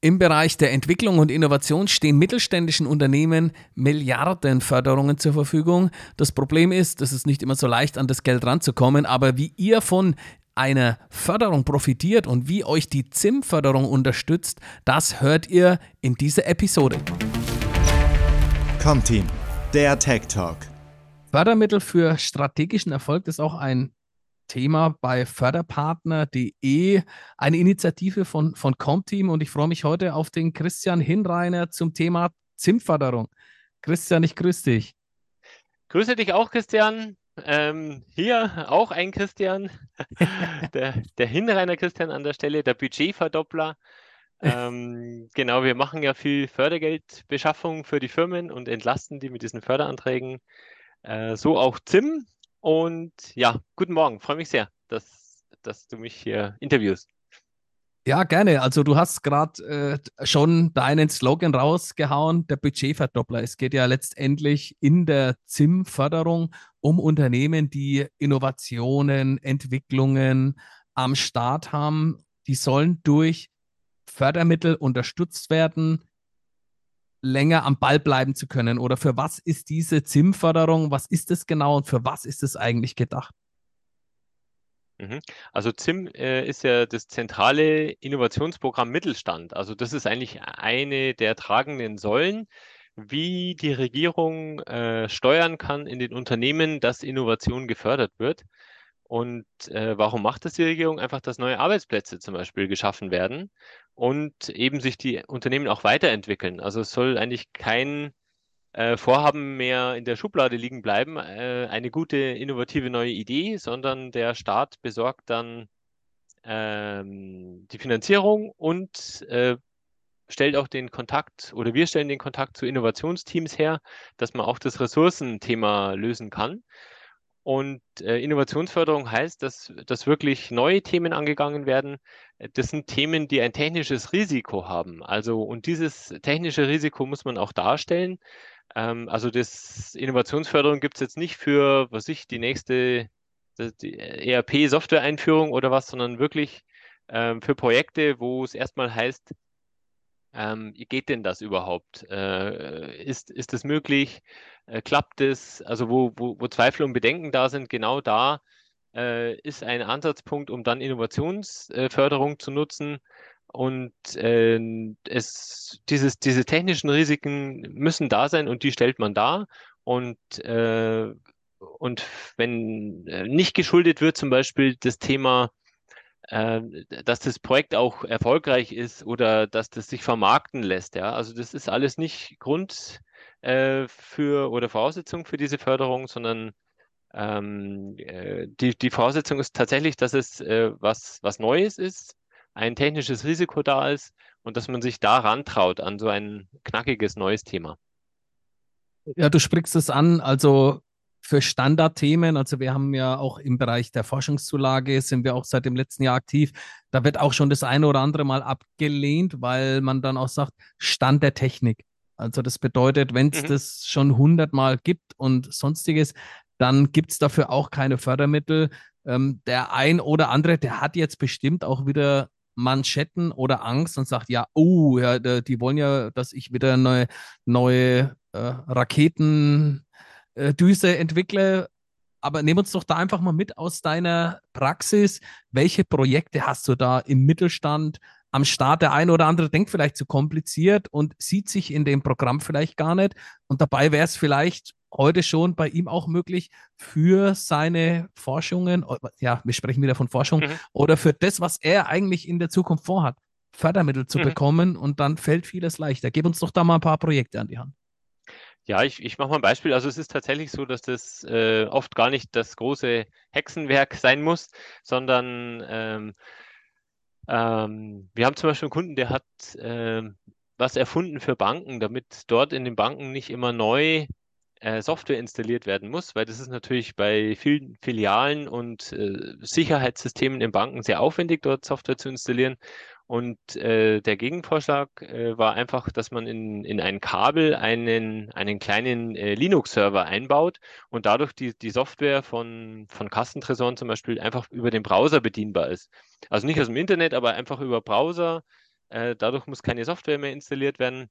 Im Bereich der Entwicklung und Innovation stehen mittelständischen Unternehmen Milliarden Förderungen zur Verfügung. Das Problem ist, es ist nicht immer so leicht, an das Geld ranzukommen, aber wie ihr von einer Förderung profitiert und wie euch die ZIM-Förderung unterstützt, das hört ihr in dieser Episode. Comteam, der Tech Talk. Fördermittel für strategischen Erfolg ist auch ein Thema bei Förderpartner.de, eine Initiative von, von Comteam und ich freue mich heute auf den Christian Hinreiner zum Thema ZIM-Förderung. Christian, ich grüße dich. Grüße dich auch, Christian. Ähm, hier auch ein Christian, der, der Hinreiner Christian an der Stelle, der Budgetverdoppler. Ähm, genau, wir machen ja viel Fördergeldbeschaffung für die Firmen und entlasten die mit diesen Förderanträgen. Äh, so auch ZIM, und ja, guten Morgen. Freue mich sehr, dass, dass du mich hier interviewst. Ja, gerne. Also du hast gerade äh, schon deinen Slogan rausgehauen, der Budgetverdoppler. Es geht ja letztendlich in der ZIM-Förderung um Unternehmen, die Innovationen, Entwicklungen am Start haben. Die sollen durch Fördermittel unterstützt werden, länger am Ball bleiben zu können? Oder für was ist diese ZIM-Förderung? Was ist es genau und für was ist es eigentlich gedacht? Mhm. Also ZIM äh, ist ja das zentrale Innovationsprogramm Mittelstand. Also das ist eigentlich eine der tragenden Säulen, wie die Regierung äh, steuern kann in den Unternehmen, dass Innovation gefördert wird. Und äh, warum macht das die Regierung? Einfach, dass neue Arbeitsplätze zum Beispiel geschaffen werden und eben sich die Unternehmen auch weiterentwickeln. Also es soll eigentlich kein äh, Vorhaben mehr in der Schublade liegen bleiben, äh, eine gute, innovative neue Idee, sondern der Staat besorgt dann ähm, die Finanzierung und äh, stellt auch den Kontakt oder wir stellen den Kontakt zu Innovationsteams her, dass man auch das Ressourcenthema lösen kann. Und äh, Innovationsförderung heißt, dass, dass wirklich neue Themen angegangen werden. Das sind Themen, die ein technisches Risiko haben. Also, und dieses technische Risiko muss man auch darstellen. Ähm, also, das Innovationsförderung gibt es jetzt nicht für, was ich, die nächste ERP-Software-Einführung oder was, sondern wirklich ähm, für Projekte, wo es erstmal heißt, ähm, geht denn das überhaupt? Äh, ist, ist das möglich? Äh, klappt es? Also wo, wo, wo Zweifel und Bedenken da sind, genau da äh, ist ein Ansatzpunkt, um dann Innovationsförderung zu nutzen. Und äh, es, dieses, diese technischen Risiken müssen da sein und die stellt man dar. Und, äh, und wenn äh, nicht geschuldet wird, zum Beispiel das Thema ähm, dass das Projekt auch erfolgreich ist oder dass das sich vermarkten lässt. Ja? Also das ist alles nicht Grund äh, für oder Voraussetzung für diese Förderung, sondern ähm, äh, die, die Voraussetzung ist tatsächlich, dass es äh, was, was Neues ist, ein technisches Risiko da ist und dass man sich da rantraut an so ein knackiges neues Thema. Ja, du sprichst es an. Also für Standardthemen. Also wir haben ja auch im Bereich der Forschungszulage sind wir auch seit dem letzten Jahr aktiv. Da wird auch schon das eine oder andere Mal abgelehnt, weil man dann auch sagt, Stand der Technik. Also das bedeutet, wenn es mhm. das schon hundertmal gibt und sonstiges, dann gibt es dafür auch keine Fördermittel. Ähm, der ein oder andere, der hat jetzt bestimmt auch wieder Manschetten oder Angst und sagt, ja, oh, ja, die wollen ja, dass ich wieder neue, neue äh, Raketen äh, Düse entwickle. Aber nimm uns doch da einfach mal mit aus deiner Praxis. Welche Projekte hast du da im Mittelstand am Start? Der eine oder andere denkt vielleicht zu kompliziert und sieht sich in dem Programm vielleicht gar nicht. Und dabei wäre es vielleicht heute schon bei ihm auch möglich für seine Forschungen, ja, wir sprechen wieder von Forschung, mhm. oder für das, was er eigentlich in der Zukunft vorhat, Fördermittel zu mhm. bekommen und dann fällt vieles leichter. Gib uns doch da mal ein paar Projekte an die Hand. Ja, ich, ich mache mal ein Beispiel. Also es ist tatsächlich so, dass das äh, oft gar nicht das große Hexenwerk sein muss, sondern ähm, ähm, wir haben zum Beispiel einen Kunden, der hat äh, was erfunden für Banken, damit dort in den Banken nicht immer neu äh, Software installiert werden muss, weil das ist natürlich bei vielen Filialen und äh, Sicherheitssystemen in Banken sehr aufwendig, dort Software zu installieren. Und äh, der Gegenvorschlag äh, war einfach, dass man in, in ein Kabel einen, einen kleinen äh, Linux-Server einbaut und dadurch die, die Software von, von Kassentresoren zum Beispiel einfach über den Browser bedienbar ist. Also nicht aus dem Internet, aber einfach über Browser Äh, dadurch muss keine Software mehr installiert werden.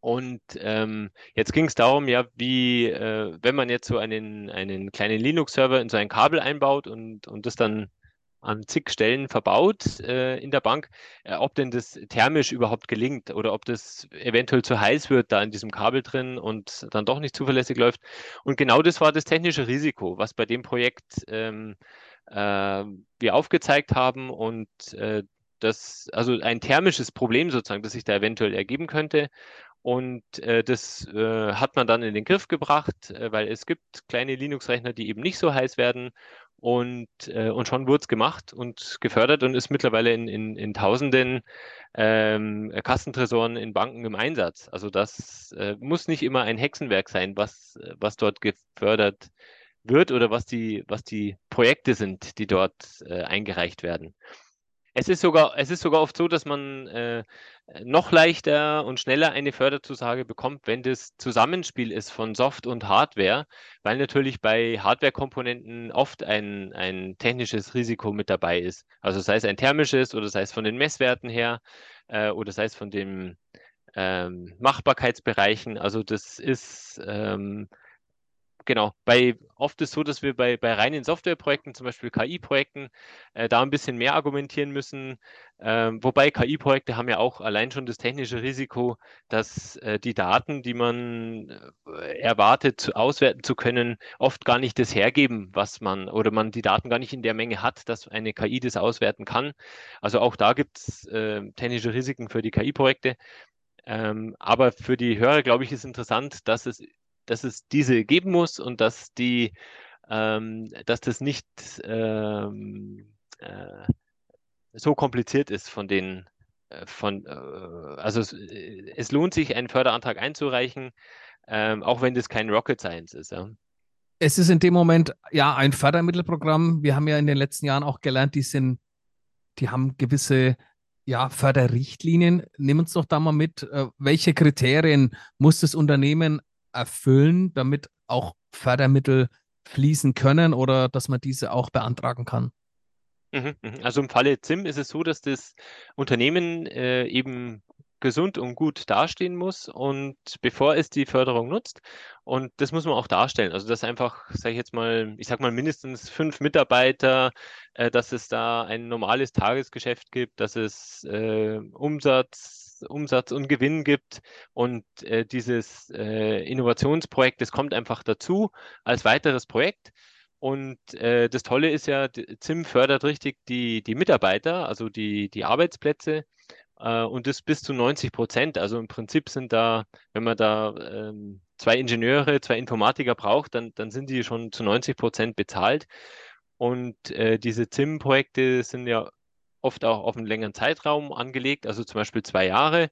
Und ähm, jetzt ging es darum, ja, wie, äh, wenn man jetzt so einen, einen kleinen Linux-Server in so ein Kabel einbaut und, und das dann an zig Stellen verbaut äh, in der Bank, äh, ob denn das thermisch überhaupt gelingt oder ob das eventuell zu heiß wird da in diesem Kabel drin und dann doch nicht zuverlässig läuft. Und genau das war das technische Risiko, was bei dem Projekt ähm, äh, wir aufgezeigt haben und äh, das, also ein thermisches Problem sozusagen, das sich da eventuell ergeben könnte. Und äh, das äh, hat man dann in den Griff gebracht, äh, weil es gibt kleine Linux-Rechner, die eben nicht so heiß werden. Und, äh, und schon wurde es gemacht und gefördert und ist mittlerweile in, in, in tausenden ähm, Kassentresoren in Banken im Einsatz. Also das äh, muss nicht immer ein Hexenwerk sein, was, was dort gefördert wird oder was die, was die Projekte sind, die dort äh, eingereicht werden. Es ist sogar, es ist sogar oft so, dass man äh, noch leichter und schneller eine Förderzusage bekommt, wenn das Zusammenspiel ist von Soft und Hardware, weil natürlich bei Hardware-Komponenten oft ein, ein technisches Risiko mit dabei ist. Also sei es ein thermisches oder sei es von den Messwerten her äh, oder sei es von den ähm, Machbarkeitsbereichen. Also das ist ähm, genau, bei oft ist so, dass wir bei, bei reinen Softwareprojekten, zum Beispiel KI-Projekten, äh, da ein bisschen mehr argumentieren müssen. Ähm, wobei KI-Projekte haben ja auch allein schon das technische Risiko, dass äh, die Daten, die man äh, erwartet, zu, auswerten zu können, oft gar nicht das hergeben, was man oder man die Daten gar nicht in der Menge hat, dass eine KI das auswerten kann. Also auch da gibt es äh, technische Risiken für die KI-Projekte. Ähm, aber für die Hörer, glaube ich, ist interessant, dass es dass es diese geben muss und dass die, ähm, dass das nicht ähm, äh, so kompliziert ist von den, äh, von, äh, also es, äh, es, lohnt sich, einen Förderantrag einzureichen, ähm, auch wenn das kein Rocket Science ist. Ja. Es ist in dem Moment ja ein Fördermittelprogramm. Wir haben ja in den letzten Jahren auch gelernt, die sind, die haben gewisse ja, Förderrichtlinien. Nimm uns doch da mal mit, welche Kriterien muss das Unternehmen erfüllen, damit auch Fördermittel fließen können oder dass man diese auch beantragen kann? Mhm, mhm. Also im Falle ZIM ist es so, dass das Unternehmen äh, eben gesund und gut dastehen muss und bevor es die Förderung nutzt. Und das muss man auch darstellen. Also dass einfach, sage ich jetzt mal, ich sage mal mindestens fünf Mitarbeiter, äh, dass es da ein normales Tagesgeschäft gibt, dass es äh, Umsatz Umsatz und Gewinn gibt. Und äh, dieses äh, Innovationsprojekt, das kommt einfach dazu als weiteres Projekt. Und äh, das Tolle ist ja, ZIM fördert richtig die, die Mitarbeiter, also die, die Arbeitsplätze. Äh, und das bis zu 90 Prozent. Also im Prinzip sind da, wenn man da ähm, zwei Ingenieure, zwei Informatiker braucht, dann, dann sind die schon zu 90 Prozent bezahlt. Und äh, diese ZIM-Projekte sind ja oft auch auf einen längeren Zeitraum angelegt, also zum Beispiel zwei Jahre.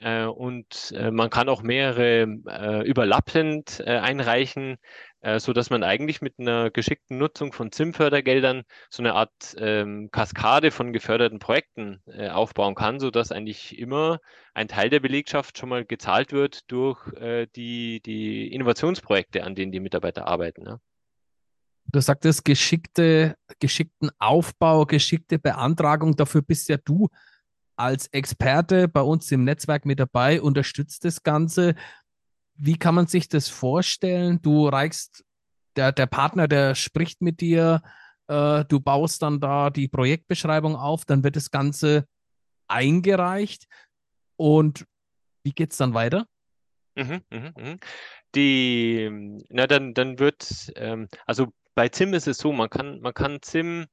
Äh, und äh, man kann auch mehrere äh, überlappend einreichen, äh, so dass man eigentlich mit einer geschickten Nutzung von ZIM-Fördergeldern so eine Art ähm, Kaskade von geförderten Projekten aufbauen kann, so dass eigentlich immer ein Teil der Belegschaft schon mal gezahlt wird durch die, die Innovationsprojekte, an denen die Mitarbeiter arbeiten. Du sagtest geschickte, geschickten Aufbau, geschickte Beantragung. Dafür bist ja du als Experte bei uns im Netzwerk mit dabei, unterstützt das Ganze. Wie kann man sich das vorstellen? Du reichst, der, der Partner, der spricht mit dir, äh, du baust dann da die Projektbeschreibung auf, dann wird das Ganze eingereicht. Und wie geht es dann weiter? Mhm, mh, mh. Die, na dann, dann wird, ähm, also bei ZIM ist es so, man kann, man kann ZIM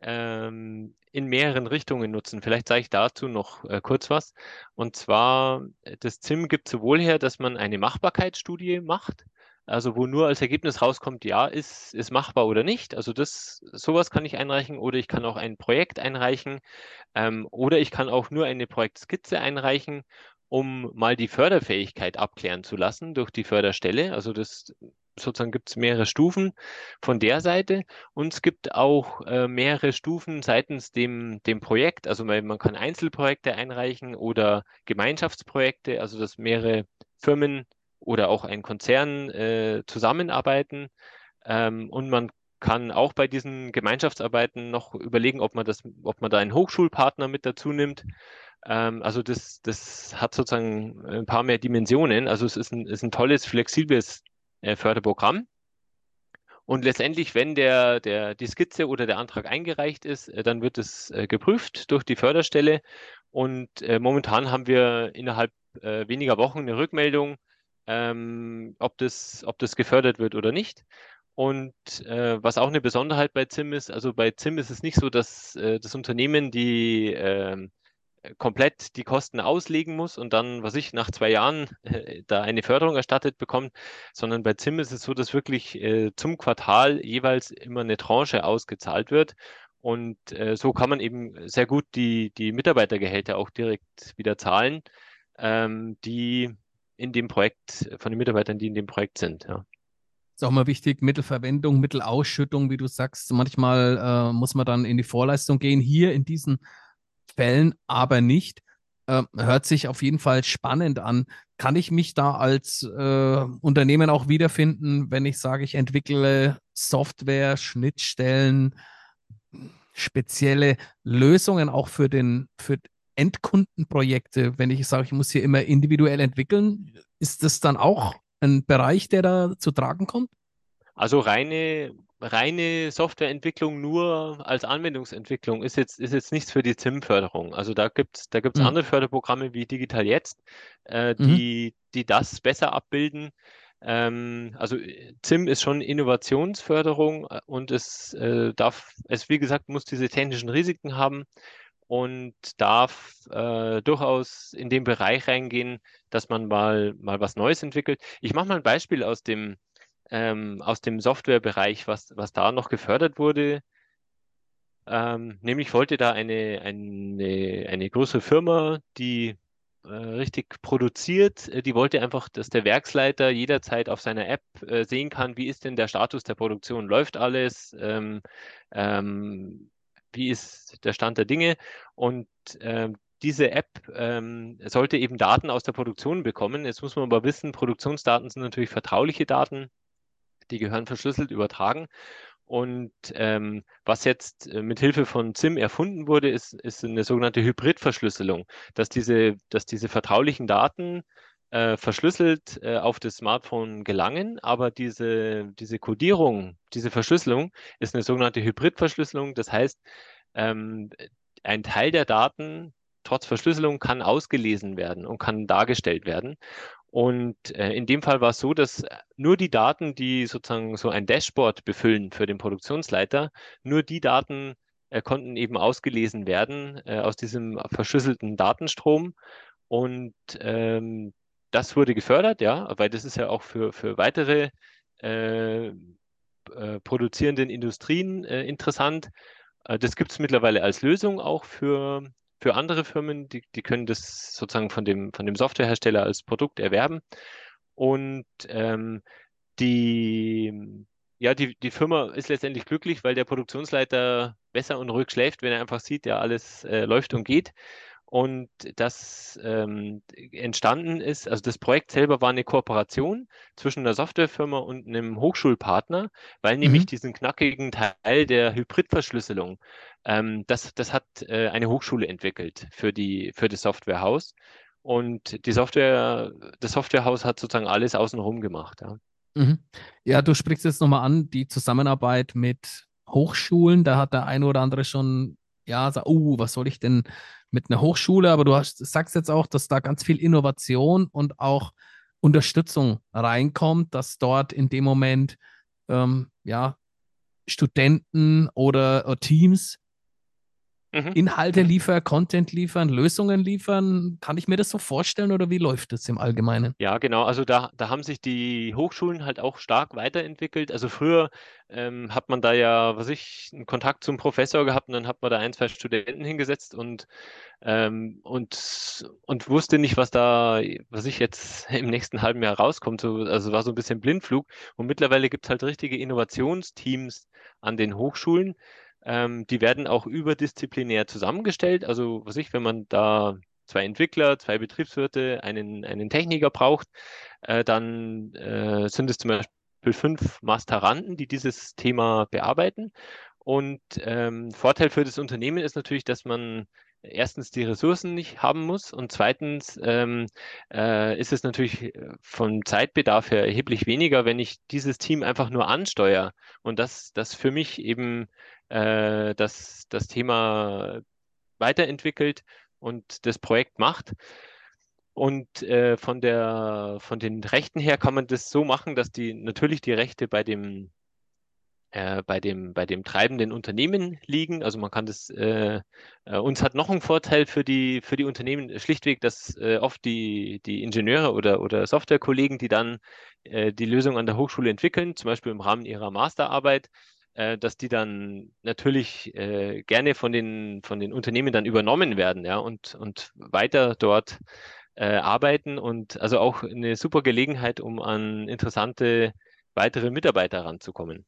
ähm, in mehreren Richtungen nutzen. Vielleicht sage ich dazu noch äh, kurz was. Und zwar, äh, das ZIM gibt sowohl her, dass man eine Machbarkeitsstudie macht, also wo nur als Ergebnis rauskommt, ja, ist, ist machbar oder nicht. Also das, sowas kann ich einreichen oder ich kann auch ein Projekt einreichen ähm, oder ich kann auch nur eine Projektskizze einreichen um mal die Förderfähigkeit abklären zu lassen durch die Förderstelle. Also das sozusagen gibt es mehrere Stufen von der Seite und es gibt auch äh, mehrere Stufen seitens dem, dem Projekt. Also man, man kann Einzelprojekte einreichen oder Gemeinschaftsprojekte, also dass mehrere Firmen oder auch ein Konzern äh, zusammenarbeiten. Ähm, und man kann auch bei diesen Gemeinschaftsarbeiten noch überlegen, ob man das, ob man da einen Hochschulpartner mit dazu nimmt. Ähm, also das, das hat sozusagen ein paar mehr Dimensionen. Also es ist ein, ist ein tolles, flexibles äh, Förderprogramm. Und letztendlich, wenn der, der, die Skizze oder der Antrag eingereicht ist, äh, dann wird es äh, geprüft durch die Förderstelle. Und momentan haben wir innerhalb weniger Wochen eine Rückmeldung, ähm, ob, das, ob das gefördert wird oder nicht. Und äh, was auch eine Besonderheit bei ZIM ist, also bei ZIM ist es nicht so, dass äh, das Unternehmen die äh, komplett die Kosten auslegen muss und dann, was ich, nach zwei Jahren äh, da eine Förderung erstattet bekommt, sondern bei ZIM ist es so, dass wirklich äh, zum Quartal jeweils immer eine Tranche ausgezahlt wird. Und äh, so kann man eben sehr gut die, die Mitarbeitergehälter auch direkt wieder zahlen, ähm, die in dem Projekt, von den Mitarbeitern, die in dem Projekt sind. Ja. Ist auch mal wichtig, Mittelverwendung, Mittelausschüttung, wie du sagst. Manchmal äh, muss man dann in die Vorleistung gehen. Hier in diesen Fällen aber nicht. Äh, hört sich auf jeden Fall spannend an. Kann ich mich da als äh, Unternehmen auch wiederfinden, wenn ich sage, ich entwickle Software, Schnittstellen, spezielle Lösungen auch für den für Endkundenprojekte, wenn ich sage, ich muss hier immer individuell entwickeln, ist das dann auch ein Bereich, der da zu tragen kommt? Also reine reine Softwareentwicklung nur als Anwendungsentwicklung ist jetzt, ist jetzt nichts für die ZIM-Förderung. Also da gibt es da gibt's mhm. andere Förderprogramme wie Digital Jetzt, äh, mhm. die, mhm. die das besser abbilden. Ähm, also ZIM ist schon Innovationsförderung äh, und es äh, darf, es wie gesagt, muss diese technischen Risiken haben und darf äh, durchaus in den Bereich reingehen, dass man mal, mal was Neues entwickelt. Ich mache mal ein Beispiel aus dem, ähm, aus dem Softwarebereich, was, was da noch gefördert wurde. Ähm, nämlich wollte da eine, eine, eine größere Firma, die äh, richtig produziert, äh, die wollte einfach, dass der Werksleiter jederzeit auf seiner App äh, sehen kann, wie ist denn der Status der Produktion, läuft alles, ähm, ähm, wie ist der Stand der Dinge und ähm, diese App ähm, sollte eben Daten aus der Produktion bekommen. Jetzt muss man aber wissen, Produktionsdaten sind natürlich vertrauliche Daten die gehören verschlüsselt übertragen. Und ähm, was jetzt äh, mit Hilfe von ZIM erfunden wurde, ist, ist eine sogenannte Hybridverschlüsselung, dass diese, dass diese vertraulichen Daten äh, verschlüsselt äh, auf das Smartphone gelangen, aber diese, diese Codierung, diese Verschlüsselung ist eine sogenannte Hybridverschlüsselung. Das heißt, ähm, ein Teil der Daten trotz Verschlüsselung kann ausgelesen werden und kann dargestellt werden. Und äh, in dem Fall war es so, dass nur die Daten, die sozusagen so ein Dashboard befüllen für den Produktionsleiter, nur die Daten äh, konnten eben ausgelesen werden äh, aus diesem verschlüsselten Datenstrom. Und ähm, das wurde gefördert, ja, weil das ist ja auch für, für weitere äh, äh, produzierenden Industrien äh, interessant. das gibt es mittlerweile als Lösung auch für für andere Firmen, die, die können das sozusagen von dem, von dem Softwarehersteller als Produkt erwerben. Und ähm, die, ja, die, die Firma ist letztendlich glücklich, weil der Produktionsleiter besser und ruhig schläft, wenn er einfach sieht, ja, alles äh, läuft und geht. Und das ähm, entstanden ist, also das Projekt selber war eine Kooperation zwischen einer Softwarefirma und einem Hochschulpartner, weil mhm. nämlich diesen knackigen Teil der Hybridverschlüsselung, ähm, das, das hat äh, eine Hochschule entwickelt für, die, für das Softwarehaus. Und die Software, das Softwarehaus hat sozusagen alles außenrum gemacht. Ja, mhm. ja du sprichst jetzt nochmal an, die Zusammenarbeit mit Hochschulen, da hat der eine oder andere schon, ja, sagt, oh, was soll ich denn mit einer Hochschule, aber du hast, sagst jetzt auch, dass da ganz viel Innovation und auch Unterstützung reinkommt, dass dort in dem Moment ähm, ja, Studenten oder, oder Teams Mhm. Inhalte liefern, Content liefern, Lösungen liefern. Kann ich mir das so vorstellen oder wie läuft das im Allgemeinen? Ja, genau. Also da, da haben sich die Hochschulen halt auch stark weiterentwickelt. Also früher ähm, hat man da ja, was ich, einen Kontakt zum Professor gehabt und dann hat man da ein, zwei Studenten hingesetzt und, ähm, und, und wusste nicht, was da, was ich jetzt im nächsten halben Jahr rauskommt. So, also war so ein bisschen Blindflug. Und mittlerweile gibt es halt richtige Innovationsteams an den Hochschulen ähm, die werden auch überdisziplinär zusammengestellt. Also, was ich, wenn man da zwei Entwickler, zwei Betriebswirte, einen, einen Techniker braucht, äh, dann äh, sind es zum Beispiel fünf Masteranden, die dieses Thema bearbeiten. Und ähm, Vorteil für das Unternehmen ist natürlich, dass man erstens die Ressourcen nicht haben muss und zweitens ähm, äh, ist es natürlich vom Zeitbedarf her erheblich weniger, wenn ich dieses Team einfach nur ansteuere und das, das für mich eben äh, das, das Thema weiterentwickelt und das Projekt macht. Und äh, von der, von den Rechten her kann man das so machen, dass die natürlich die Rechte bei dem, äh, bei dem, bei dem treibenden Unternehmen liegen. Also man kann das, äh, äh, uns hat noch einen Vorteil für die, für die Unternehmen schlichtweg, dass äh, oft die, die Ingenieure oder, oder Softwarekollegen, die dann äh, die Lösung an der Hochschule entwickeln, zum Beispiel im Rahmen ihrer Masterarbeit, dass die dann natürlich äh, gerne von den, von den Unternehmen dann übernommen werden, ja, und, und weiter dort äh, arbeiten und also auch eine super Gelegenheit, um an interessante weitere Mitarbeiter ranzukommen.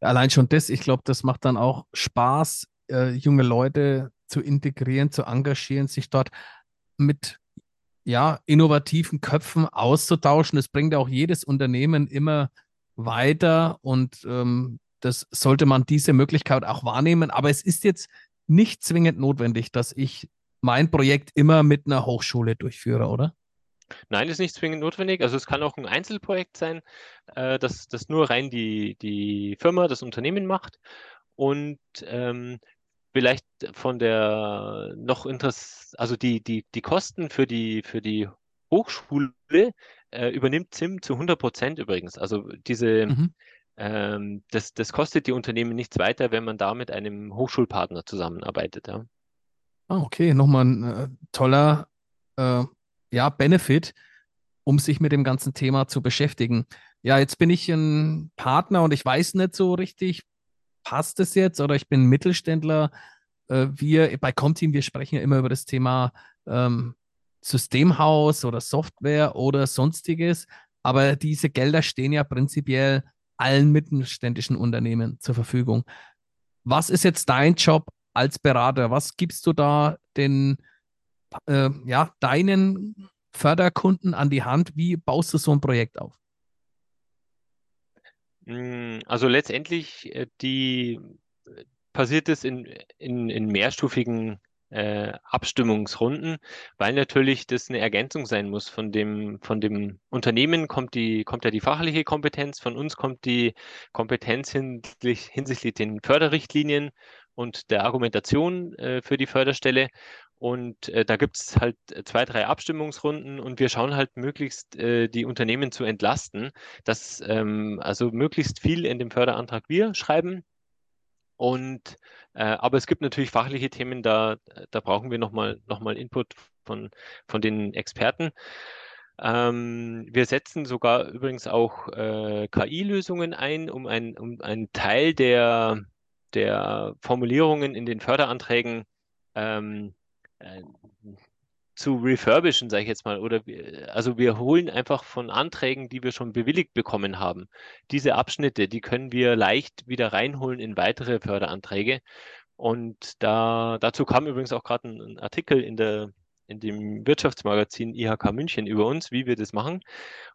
Allein schon das, ich glaube, das macht dann auch Spaß, äh, junge Leute zu integrieren, zu engagieren, sich dort mit ja, innovativen Köpfen auszutauschen. Das bringt auch jedes Unternehmen immer weiter und ähm, das sollte man diese Möglichkeit auch wahrnehmen. Aber es ist jetzt nicht zwingend notwendig, dass ich mein Projekt immer mit einer Hochschule durchführe, oder? Nein, ist nicht zwingend notwendig. Also es kann auch ein Einzelprojekt sein, äh, das, das nur rein die, die Firma, das Unternehmen macht. Und ähm, vielleicht von der noch Interess also die, die, die Kosten für die, für die Hochschule äh, übernimmt ZIM zu 100 Prozent übrigens. Also diese, mhm. Ähm, das, das kostet die Unternehmen nichts weiter, wenn man da mit einem Hochschulpartner zusammenarbeitet. Ja. Ah, okay, nochmal ein äh, toller äh, ja, Benefit, um sich mit dem ganzen Thema zu beschäftigen. Ja, jetzt bin ich ein Partner und ich weiß nicht so richtig, passt es jetzt oder ich bin Mittelständler. Äh, wir bei Comteam, wir sprechen ja immer über das Thema ähm, Systemhaus oder Software oder sonstiges, aber diese Gelder stehen ja prinzipiell allen mittelständischen Unternehmen zur Verfügung. Was ist jetzt dein Job als Berater? Was gibst du da den, äh, ja, deinen Förderkunden an die Hand? Wie baust du so ein Projekt auf? Hm, also letztendlich, äh, die passiert es in, in, in mehrstufigen äh, Abstimmungsrunden, weil natürlich das eine Ergänzung sein muss. Von dem, von dem Unternehmen kommt, die, kommt ja die fachliche Kompetenz, von uns kommt die Kompetenz hinsichtlich, hinsichtlich den Förderrichtlinien und der Argumentation äh, für die Förderstelle. Und äh, da gibt es halt zwei, drei Abstimmungsrunden und wir schauen halt möglichst äh, die Unternehmen zu entlasten, dass ähm, also möglichst viel in dem Förderantrag wir schreiben. Und äh, aber es gibt natürlich fachliche Themen, da, da brauchen wir nochmal noch mal Input von, von den Experten. Ähm, wir setzen sogar übrigens auch äh, KI-Lösungen ein, um, ein, um einen Teil der, der Formulierungen in den Förderanträgen ähm, äh, zu refurbischen, sage ich jetzt mal. Oder also wir holen einfach von Anträgen, die wir schon bewilligt bekommen haben, diese Abschnitte, die können wir leicht wieder reinholen in weitere Förderanträge. Und da, dazu kam übrigens auch gerade ein, ein Artikel in der in dem Wirtschaftsmagazin IHK München über uns, wie wir das machen.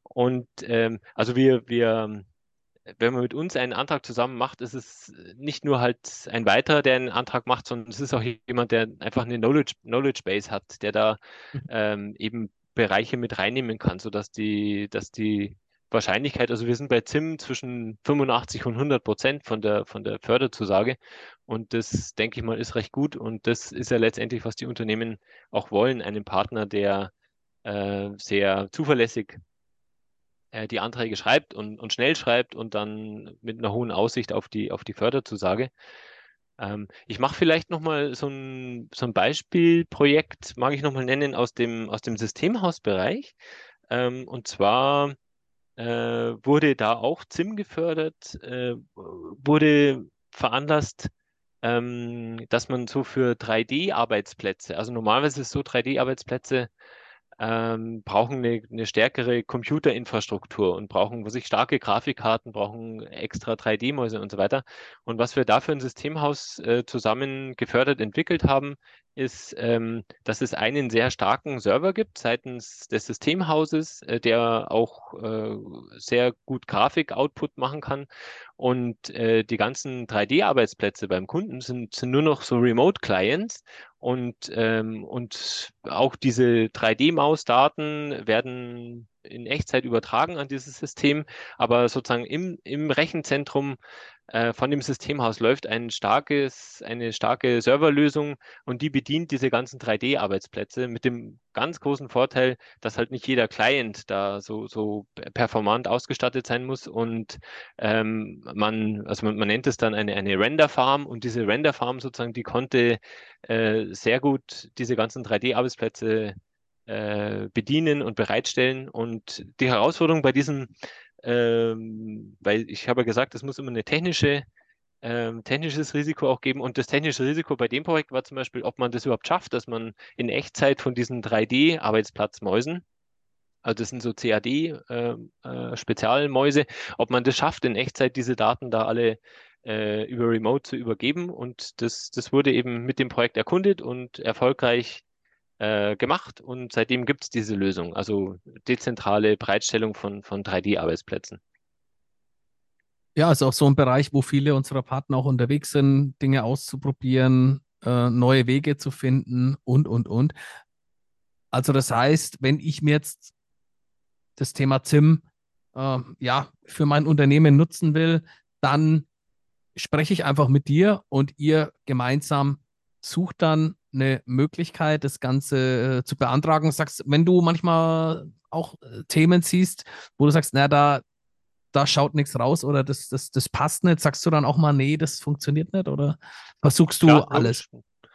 Und ähm, also wir, wir wenn man mit uns einen Antrag zusammen macht, ist es nicht nur halt ein weiterer, der einen Antrag macht, sondern es ist auch jemand, der einfach eine Knowledge, Knowledge Base hat, der da mhm. ähm, eben Bereiche mit reinnehmen kann, sodass die, dass die Wahrscheinlichkeit, also wir sind bei ZIM zwischen 85 und 100 Prozent von der, von der Förderzusage und das, denke ich mal, ist recht gut und das ist ja letztendlich, was die Unternehmen auch wollen, einen Partner, der äh, sehr zuverlässig äh, die Anträge schreibt und, und schnell schreibt und dann mit einer hohen Aussicht auf die, auf die Förderzusage. Ähm, ich mache vielleicht nochmal so ein, so ein Beispielprojekt, mag ich nochmal nennen, aus dem, aus dem Systemhausbereich. Ähm, und zwar äh, wurde da auch ZIM gefördert, äh, wurde veranlasst, ähm, dass man so für 3D-Arbeitsplätze, also normalerweise ist es so 3D-Arbeitsplätze ähm, brauchen eine, eine, stärkere Computerinfrastruktur und brauchen sich starke Grafikkarten, brauchen extra 3D-Mäuse und so weiter. Und was wir da für ein Systemhaus äh, zusammen gefördert entwickelt haben, ist, ähm, dass es einen sehr starken Server gibt seitens des Systemhauses, äh, der auch äh, sehr gut Grafik-Output machen kann. Und äh, die ganzen 3D-Arbeitsplätze beim Kunden sind, sind nur noch so Remote-Clients Und, ähm, und auch diese 3D-Maus-Daten werden in Echtzeit übertragen an dieses System, aber sozusagen im, im Rechenzentrum äh, von dem Systemhaus läuft ein starkes, eine starke Serverlösung und die bedient diese ganzen 3D-Arbeitsplätze mit dem ganz großen Vorteil, dass halt nicht jeder Client da so, so performant ausgestattet sein muss und ähm, man, also man, man, nennt es dann eine, eine Render-Farm und diese Render-Farm sozusagen, die konnte äh, sehr gut diese ganzen 3D-Arbeitsplätze äh, bedienen und bereitstellen. Und die Herausforderung bei diesem, ähm, weil ich habe gesagt, es muss immer eine technische ähm, technisches Risiko auch geben. Und das technische Risiko bei dem Projekt war zum Beispiel, ob man das überhaupt schafft, dass man in Echtzeit von diesen 3D-Arbeitsplatzmäusen, also das sind so CAD-Spezialmäuse, äh, äh, ob man das schafft, in Echtzeit diese Daten da alle äh, über Remote zu übergeben. Und das, das wurde eben mit dem Projekt erkundet und erfolgreich äh, gemacht und seitdem gibt es diese Lösung, also dezentrale Bereitstellung von, von 3D-Arbeitsplätzen. Ja, ist auch so ein Bereich, wo viele unserer Partner auch unterwegs sind, Dinge auszuprobieren, äh, neue Wege zu finden und, und, und. Also das heißt, wenn ich mir jetzt das Thema ZIM äh, ja, für mein Unternehmen nutzen will, dann spreche ich einfach mit dir und ihr gemeinsam sucht dann eine Möglichkeit, das Ganze äh, zu beantragen. Sagst, wenn du manchmal auch äh, Themen siehst, wo du sagst, na, da, da schaut nichts raus oder das, das, das passt nicht, sagst du dann auch mal, nee, das funktioniert nicht oder versuchst du ja, alles?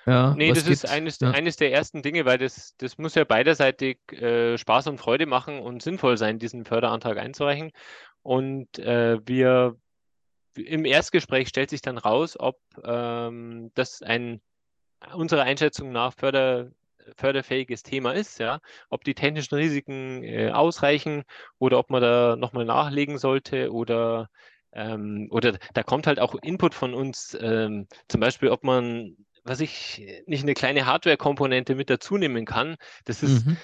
Ja, nee, das geht? ist eines, ja. eines der ersten Dinge, weil das, das muss ja beiderseitig äh, Spaß und Freude machen und sinnvoll sein, diesen Förderantrag einzureichen. Und äh, wir im Erstgespräch stellt sich dann raus, ob ähm, das ein unserer Einschätzung nach förder, förderfähiges Thema ist, ja, ob die technischen Risiken äh, ausreichen oder ob man da nochmal nachlegen sollte oder ähm, oder da kommt halt auch Input von uns, ähm, zum Beispiel, ob man, was ich, nicht eine kleine Hardware-Komponente mit dazu nehmen kann. Das ist, mhm.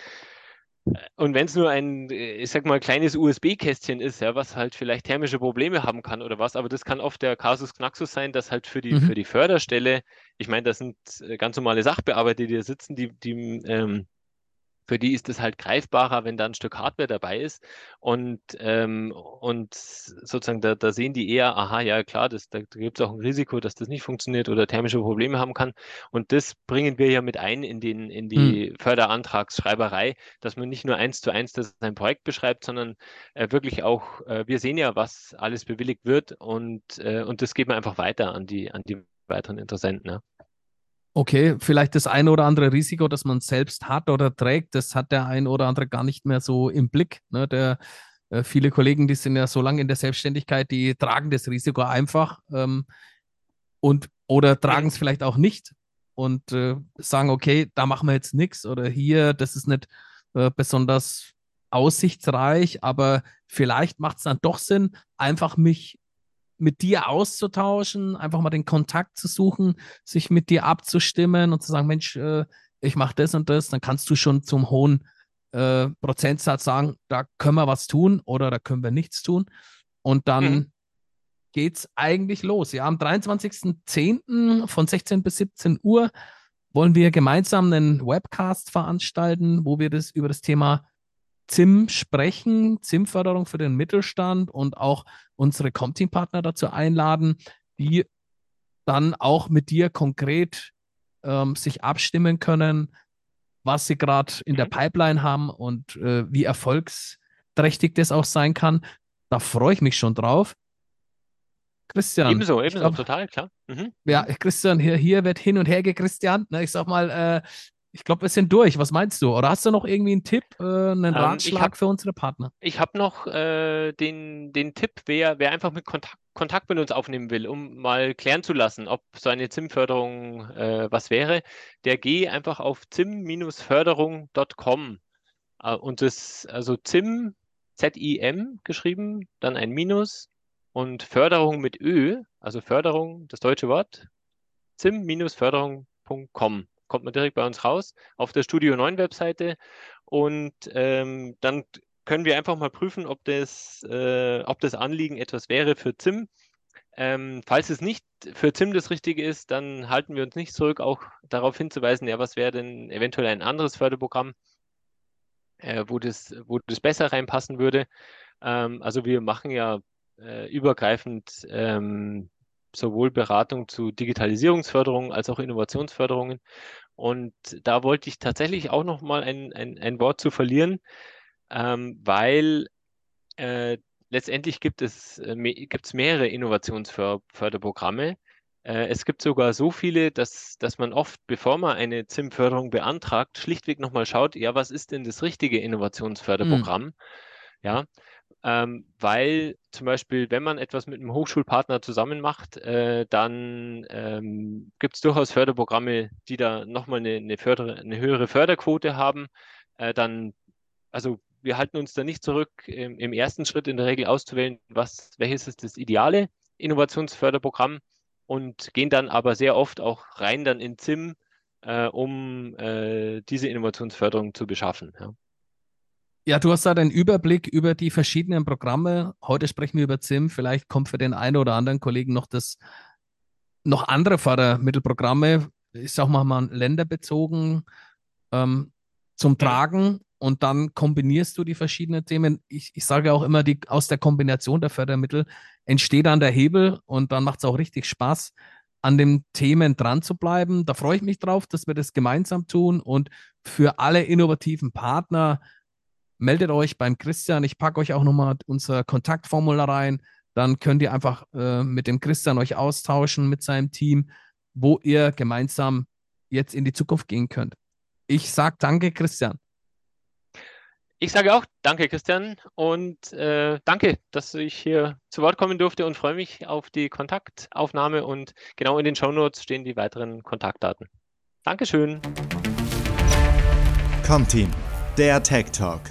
Und wenn es nur ein, ich sag mal, kleines USB-Kästchen ist, ja, was halt vielleicht thermische Probleme haben kann oder was, aber das kann oft der Kasus Knaxus sein, dass halt für die, mhm. für die Förderstelle, ich meine, das sind äh, ganz normale Sachbearbeiter, die da sitzen, die, die ähm, für die ist es halt greifbarer, wenn da ein Stück Hardware dabei ist. Und, ähm, und sozusagen, da, da sehen die eher, aha, ja klar, das, da, da gibt es auch ein Risiko, dass das nicht funktioniert oder thermische Probleme haben kann. Und das bringen wir ja mit ein in, den, in die hm. Förderantragsschreiberei, dass man nicht nur eins zu eins das ein Projekt beschreibt, sondern äh, wirklich auch, äh, wir sehen ja, was alles bewilligt wird und, äh, und das geht man einfach weiter an die, an die weiteren Interessenten. Ja. Okay, vielleicht das eine oder andere Risiko, das man selbst hat oder trägt, das hat der ein oder andere gar nicht mehr so im Blick. Ne? Der, äh, viele Kollegen, die sind ja so lange in der Selbstständigkeit, die tragen das Risiko einfach ähm, und oder tragen es vielleicht auch nicht und äh, sagen, okay, da machen wir jetzt nichts oder hier, das ist nicht äh, besonders aussichtsreich, aber vielleicht macht es dann doch Sinn, einfach mich mit dir auszutauschen, einfach mal den Kontakt zu suchen, sich mit dir abzustimmen und zu sagen, Mensch, äh, ich mache das und das, dann kannst du schon zum hohen äh, Prozentsatz sagen, da können wir was tun oder da können wir nichts tun. Und dann mhm. geht es eigentlich los. Ja, am 23.10. von 16 bis 17 Uhr wollen wir gemeinsam einen Webcast veranstalten, wo wir das über das Thema ZIM sprechen, ZIM-Förderung für den Mittelstand und auch unsere Comteam-Partner dazu einladen, die dann auch mit dir konkret ähm, sich abstimmen können, was sie gerade in der mhm. Pipeline haben und äh, wie erfolgsträchtig das auch sein kann. Da freue ich mich schon drauf. Christian. Ebenso, ebenso, glaub, total, klar. Mhm. Ja, Christian, hier, hier wird hin und her gechristian. Ne, ich sag mal, äh, ich glaube, wir sind durch. Was meinst du? Oder hast du noch irgendwie einen Tipp, äh, einen ähm, Ratschlag hab, für unsere Partner? Ich habe noch äh, den, den Tipp, wer, wer einfach mit Kontakt, Kontakt mit uns aufnehmen will, um mal klären zu lassen, ob so eine ZIM-Förderung äh, was wäre, der gehe einfach auf zim-förderung.com äh, und das, also ZIM, Z-I-M geschrieben, dann ein Minus und Förderung mit Ö, also Förderung, das deutsche Wort, zim-förderung.com kommt man direkt bei uns raus auf der Studio 9 Webseite und ähm, dann können wir einfach mal prüfen, ob das, äh, ob das Anliegen etwas wäre für ZIM. Ähm, falls es nicht für ZIM das Richtige ist, dann halten wir uns nicht zurück, auch darauf hinzuweisen, ja, was wäre denn eventuell ein anderes Förderprogramm, äh, wo, das, wo das besser reinpassen würde. Ähm, also wir machen ja äh, übergreifend ähm, sowohl Beratung zu Digitalisierungsförderung als auch Innovationsförderungen. Und da wollte ich tatsächlich auch noch mal ein, ein, ein Wort zu verlieren, ähm, weil äh, letztendlich gibt es, äh, gibt es mehrere Innovationsförderprogramme. Äh, es gibt sogar so viele, dass, dass man oft, bevor man eine ZIM-Förderung beantragt, schlichtweg nochmal schaut, ja, was ist denn das richtige Innovationsförderprogramm? Mhm. Ja, ähm, weil zum Beispiel, wenn man etwas mit einem Hochschulpartner zusammen macht, äh, dann ähm, gibt es durchaus Förderprogramme, die da nochmal eine, eine, Förder-, eine höhere Förderquote haben. Äh, dann, also wir halten uns da nicht zurück, im, im, ersten Schritt in der Regel auszuwählen, was, welches ist das ideale Innovationsförderprogramm und gehen dann aber sehr oft auch rein dann in ZIM, äh, um äh, diese Innovationsförderung zu beschaffen. Ja. Ja, du hast da den Überblick über die verschiedenen Programme. Heute sprechen wir über ZIM. Vielleicht kommt für den einen oder anderen Kollegen noch das noch andere Fördermittelprogramme, ist auch mal länderbezogen ähm, zum Tragen und dann kombinierst du die verschiedenen Themen. Ich, ich sage auch immer, die, aus der Kombination der Fördermittel entsteht dann der Hebel und dann macht es auch richtig Spaß, an den Themen dran zu bleiben. Da freue ich mich drauf, dass wir das gemeinsam tun und für alle innovativen Partner meldet euch beim Christian. Ich packe euch auch nochmal unser Kontaktformular rein. Dann könnt ihr einfach äh, mit dem Christian euch austauschen, mit seinem Team, wo ihr gemeinsam jetzt in die Zukunft gehen könnt. Ich sage danke, Christian. Ich sage auch danke, Christian, und äh, danke, dass ich hier zu Wort kommen durfte und freue mich auf die Kontaktaufnahme und genau in den Shownotes stehen die weiteren Kontaktdaten. Dankeschön. Comteam, der Tech Talk.